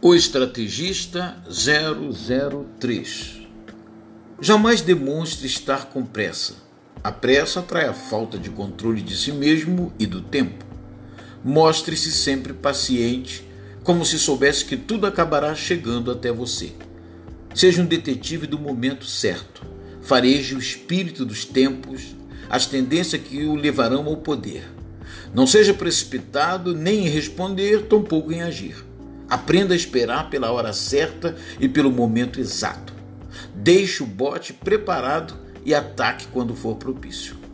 O estrategista 003 Jamais demonstre estar com pressa. A pressa atrai a falta de controle de si mesmo e do tempo. Mostre-se sempre paciente, como se soubesse que tudo acabará chegando até você. Seja um detetive do momento certo. Fareje o espírito dos tempos, as tendências que o levarão ao poder. Não seja precipitado nem em responder, tampouco em agir. Aprenda a esperar pela hora certa e pelo momento exato. Deixe o bote preparado e ataque quando for propício.